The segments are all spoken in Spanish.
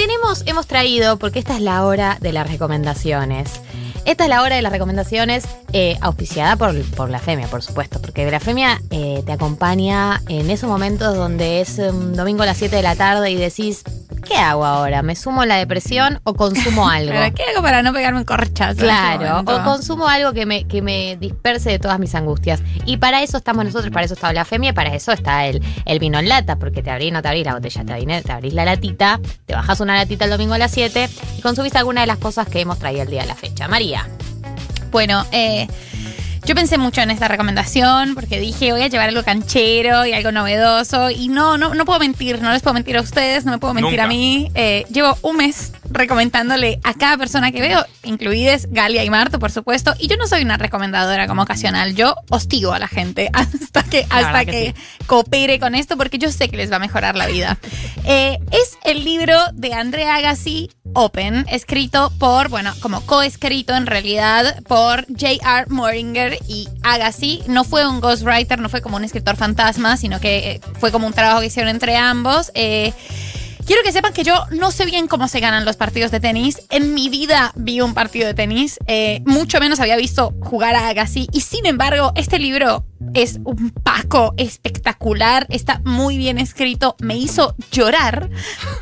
tenemos, hemos traído, porque esta es la hora de las recomendaciones. Esta es la hora de las recomendaciones eh, auspiciada por, por la Femia, por supuesto, porque la Femia eh, te acompaña en esos momentos donde es un domingo a las 7 de la tarde y decís, ¿qué hago ahora? ¿Me sumo a la depresión o consumo algo? ¿Qué hago para no pegarme un corchazo? Claro, o consumo algo que me, que me disperse de todas mis angustias. Y para eso estamos nosotros, para eso está la femia, para eso está el, el vino en lata, porque te abrís, no te abrís la botella, te abrís, te abrís la latita, te bajas una latita el domingo a las 7 y consumís alguna de las cosas que hemos traído el día de la fecha. María. Bueno, eh, yo pensé mucho en esta recomendación porque dije voy a llevar algo canchero y algo novedoso y no, no, no puedo mentir, no les puedo mentir a ustedes, no me puedo mentir Nunca. a mí. Eh, llevo un mes recomendándole a cada persona que veo, incluidas Galia y Marto, por supuesto, y yo no soy una recomendadora como ocasional, yo hostigo a la gente hasta que, hasta que que, coopere con esto porque yo sé que les va a mejorar la vida. Eh, es el libro de Andrea Agassi, Open, escrito por, bueno, como coescrito en realidad por J.R. Moringer y Agassi. No fue un ghostwriter, no fue como un escritor fantasma, sino que eh, fue como un trabajo que hicieron entre ambos. Eh, Quiero que sepan que yo no sé bien cómo se ganan los partidos de tenis. En mi vida vi un partido de tenis. eh, mucho menos había visto jugar a Agassi. Y sin embargo, este libro es un paco espectacular. Está muy bien escrito. Me hizo llorar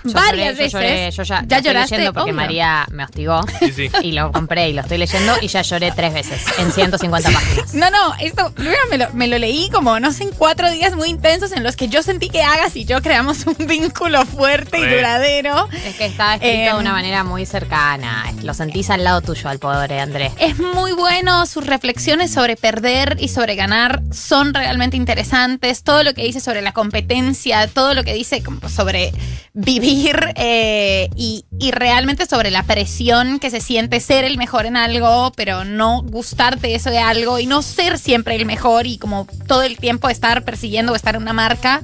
Yo varias lloré, yo veces. lloré, yo ya, ¿Ya estoy lloraste? leyendo porque Obvio. María me hostigó. Sí, sí. Y lo compré y lo estoy leyendo y ya lloré tres veces en 150 páginas. No, no, esto primero me lo, me lo leí como, no sé, en cuatro días muy intensos en los que yo sentí que Agassi y yo creamos un vínculo fuerte y duradero. Es que está escrito Em, de una manera muy cercana. Lo sentís al lado tuyo, al pobre Andrés. Es muy bueno, sus reflexiones sobre perder y sobre ganar son realmente interesantes. Todo lo que dice sobre la competencia, todo lo que dice como sobre vivir eh, y, y realmente sobre la presión que se siente ser el mejor en algo, pero no gustarte eso de algo y no ser siempre el mejor y como todo el tiempo estar persiguiendo o estar en una marca.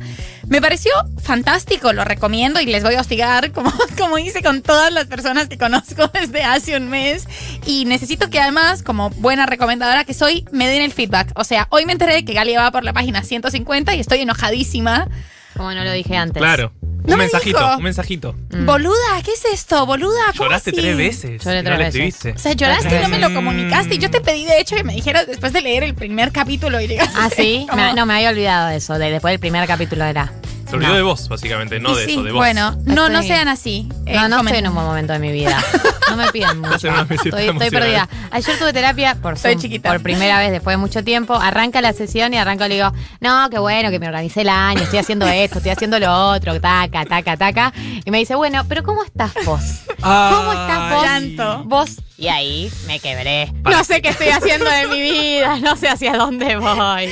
Me pareció fantástico, lo recomiendo y les voy a hostigar como, como hice con todas las personas que conozco desde hace un mes. Y necesito que además, como buena recomendadora que soy, me den el feedback. O sea, hoy me enteré de que Galia va por la página 150 y estoy enojadísima. Como no lo dije antes. Claro. No un me mensajito, dijo. un mensajito. Mm. Boluda, ¿qué es esto? Boluda, ¿cómo Lloraste así? tres veces. Lloré tres no le veces. escribiste. O sea, lloraste y no me lo comunicaste. Y yo te pedí, de hecho, que me dijeras después de leer el primer capítulo y digas. Ah, sí. Me- no, me había olvidado de eso. De, después del primer capítulo era. Se olvidó No. de vos, básicamente, no Y de sí, eso, de vos. bueno, no, no sean así. Eh, No, no estoy en un buen momento de mi vida. No me pidan mucho. Meseta Estoy, estoy perdida. Ayer tuve terapia por Zoom, chiquita. por primera vez después de mucho tiempo. Arranca la sesión y arranco y le digo, no, qué bueno que me organicé el año, estoy haciendo esto, estoy haciendo lo otro, taca, taca, taca. Y me dice, bueno, pero ¿cómo estás vos? ¿Cómo estás vos? Llanto. Vos. Y ahí me quebré. Para. No sé qué estoy haciendo de mi vida, no sé hacia dónde voy.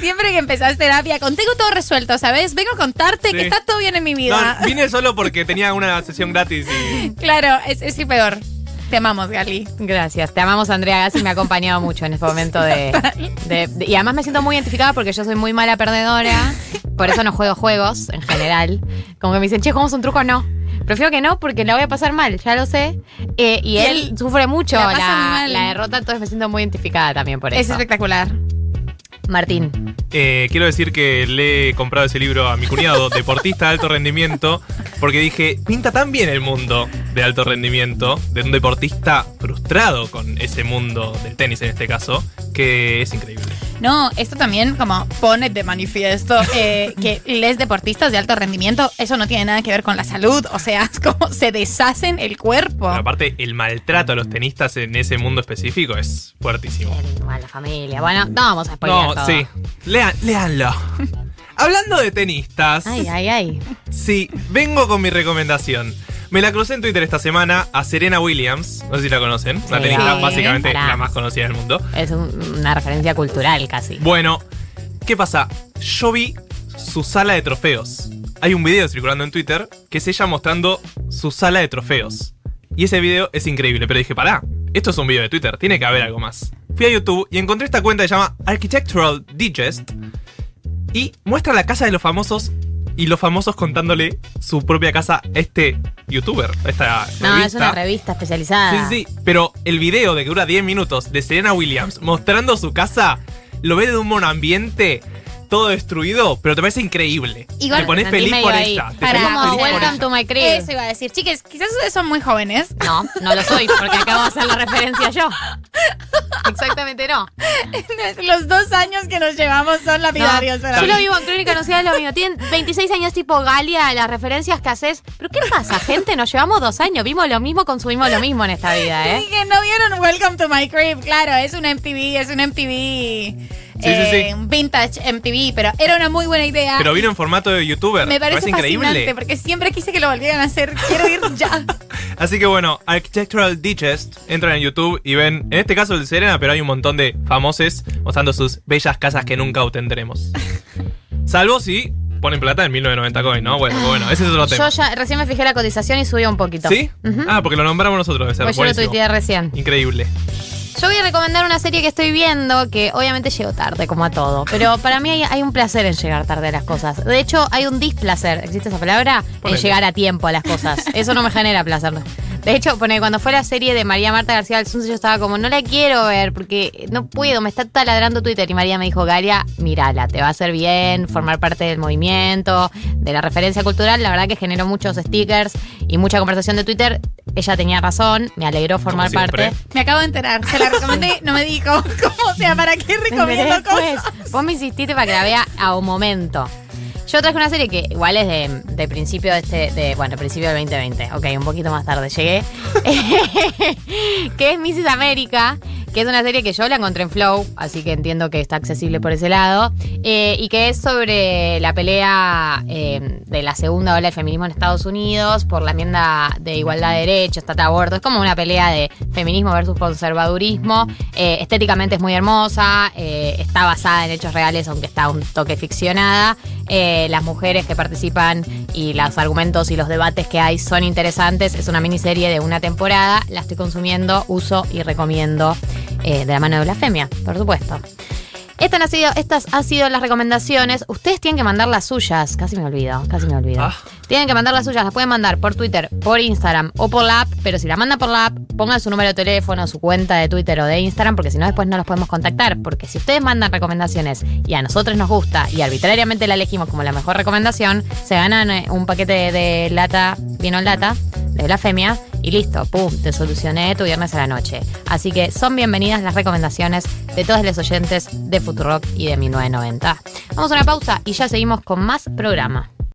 Siempre que empezás terapia, con tengo todo resuelto, ¿sabes? Vengo a contarte Sí. que está todo bien en mi vida. No, vine solo porque tenía una sesión gratis y. Claro, es, es el peor. Te amamos, Gali. Gracias, te amamos Andrea Gassi, me ha acompañado mucho en este momento de, de- de- Y además me siento muy identificada porque yo soy muy mala perdedora, por eso no juego juegos en general. Como que me dicen, che, ¿jugamos un truco? No. Prefiero que no porque la voy a pasar mal, ya lo sé. Eh, y, Y él, él sufre mucho la la, la derrota, entonces me siento muy identificada también por Es eso. espectacular. Martín. Eh, quiero decir que le he comprado ese libro a mi cuñado, deportista de alto rendimiento, porque dije, pinta tan bien el mundo de alto rendimiento, de un deportista frustrado con ese mundo del tenis en este caso, que es increíble. No, esto también como pone de manifiesto eh, que les deportistas de alto rendimiento, eso no tiene nada que ver con la salud. O sea, es como se deshacen el cuerpo. Pero aparte, el maltrato a los tenistas en ese mundo específico es fuertísimo. A la familia. Bueno, no vamos a spoilear No, todo. sí. Lean, léanlo. Hablando de tenistas, Ay, ay, ay. sí, vengo con mi recomendación. Me la crucé en Twitter esta semana a Serena Williams. No sé si la conocen. Sí. tenista Sí. básicamente Pará. la más conocida del mundo. Es un- una referencia cultural casi. Bueno, ¿qué pasa? Yo vi su sala de trofeos. Hay un video circulando en Twitter que es ella mostrando su sala de trofeos. Y ese video es increíble, pero dije, pará, esto es un video de Twitter, tiene que haber algo más. Fui a YouTube y encontré esta cuenta que se llama Architectural Digest y muestra la casa de los famosos y los famosos contándole su propia casa a este youtuber, a esta No, es revista. una revista especializada. Sí, sí. Pero el video de que dura 10 minutos de Serena Williams mostrando su casa, lo ve de un monoambiente todo destruido, pero te parece increíble. Igual te pones feliz por ahí. ella. Te Para, como Welcome to my crib. Eso iba a decir. Chiques, quizás ustedes son muy jóvenes. No, no lo soy, porque acabo de hacer la referencia yo. Exactamente no. Los dos años que nos llevamos son lapidarios. No, yo lo vivo en Crónica Anunciada, es lo mismo. Tienen 26 años tipo Galia, las referencias que haces. ¿Pero qué pasa, gente? Nos llevamos dos años, vimos lo mismo, consumimos lo mismo en esta vida, ¿eh? Que no vieron Welcome to My Crib, claro, es una MTV, es una MTV. Sí, sí, sí. vintage MTV, pero era una muy buena idea. Pero vino en formato de youtuber. me parece increíble. fascinante porque siempre quise que lo volvieran a hacer. Quiero ir ya. Así que bueno, Architectural Digest, entran en YouTube y ven, en este caso el de Serena, pero hay un montón de famosos mostrando sus bellas casas que nunca obtendremos. Salvo si ponen plata en 1990 coin, ¿no? Bueno, bueno, ese es otro tema. Yo ya recién me fijé la cotización y subió un poquito. ¿Sí? Ah, porque lo nombramos nosotros, debe ser. Pues yo lo tuiteé recién. Increíble. Yo voy a recomendar una serie que estoy viendo, que obviamente llego tarde, como a todo. Pero para mí hay, hay un placer en llegar tarde a las cosas. De hecho, hay un displacer, ¿existe esa palabra? En llegar a tiempo a las cosas. Eso no me genera placer. De hecho, pone, cuando fue la serie de María Marta García del Sunce, yo estaba como, no la quiero ver porque no puedo, me está taladrando Twitter. Y María me dijo, Galia, mírala, te va a hacer bien formar parte del movimiento, de la referencia cultural. La verdad que generó muchos stickers y mucha conversación de Twitter. Ella tenía razón, me alegró formar parte. Me acabo de enterar. Se la recomendé, no me dijo. ¿Cómo? O sea, ¿para qué recomiendo cosas? Vos me insististe para que la vea a un momento. Yo traje una serie que igual es de, principio de este, de, bueno, principio del 2020. Ok, un poquito más tarde llegué. que es Mrs. América, que es una serie que yo la encontré en Flow, así que entiendo que está accesible por ese lado. eh, y que es sobre la pelea eh, de la segunda ola del feminismo en Estados Unidos por la enmienda de igualdad de derechos, trata aborto. Es como una pelea de feminismo versus conservadurismo. Eh, estéticamente es muy hermosa, eh, está basada en hechos reales, aunque está un toque ficcionada. Eh, las mujeres que participan y los argumentos y los debates que hay son interesantes. Es una miniserie de una temporada. La estoy consumiendo, uso y recomiendo de la mano de Blasfemia, por supuesto. Estas han, sido, estas han sido las recomendaciones. Ustedes tienen que mandar las suyas. Casi me olvido, casi me olvido. Ah. Tienen que mandar las suyas. Las pueden mandar por Twitter, por Instagram o por la app. Pero si la mandan por la app, pongan su número de teléfono, su cuenta de Twitter o de Instagram, porque si no, después no los podemos contactar. Porque si ustedes mandan recomendaciones y a nosotros nos gusta y arbitrariamente la elegimos como la mejor recomendación, se ganan eh, un paquete de lata, vino en lata, de blasfemia. Y listo, pum, te solucioné tu viernes a la noche. Así que son bienvenidas las recomendaciones de todos los oyentes de Futurock y de 1990. Vamos a una pausa y ya seguimos con más programa.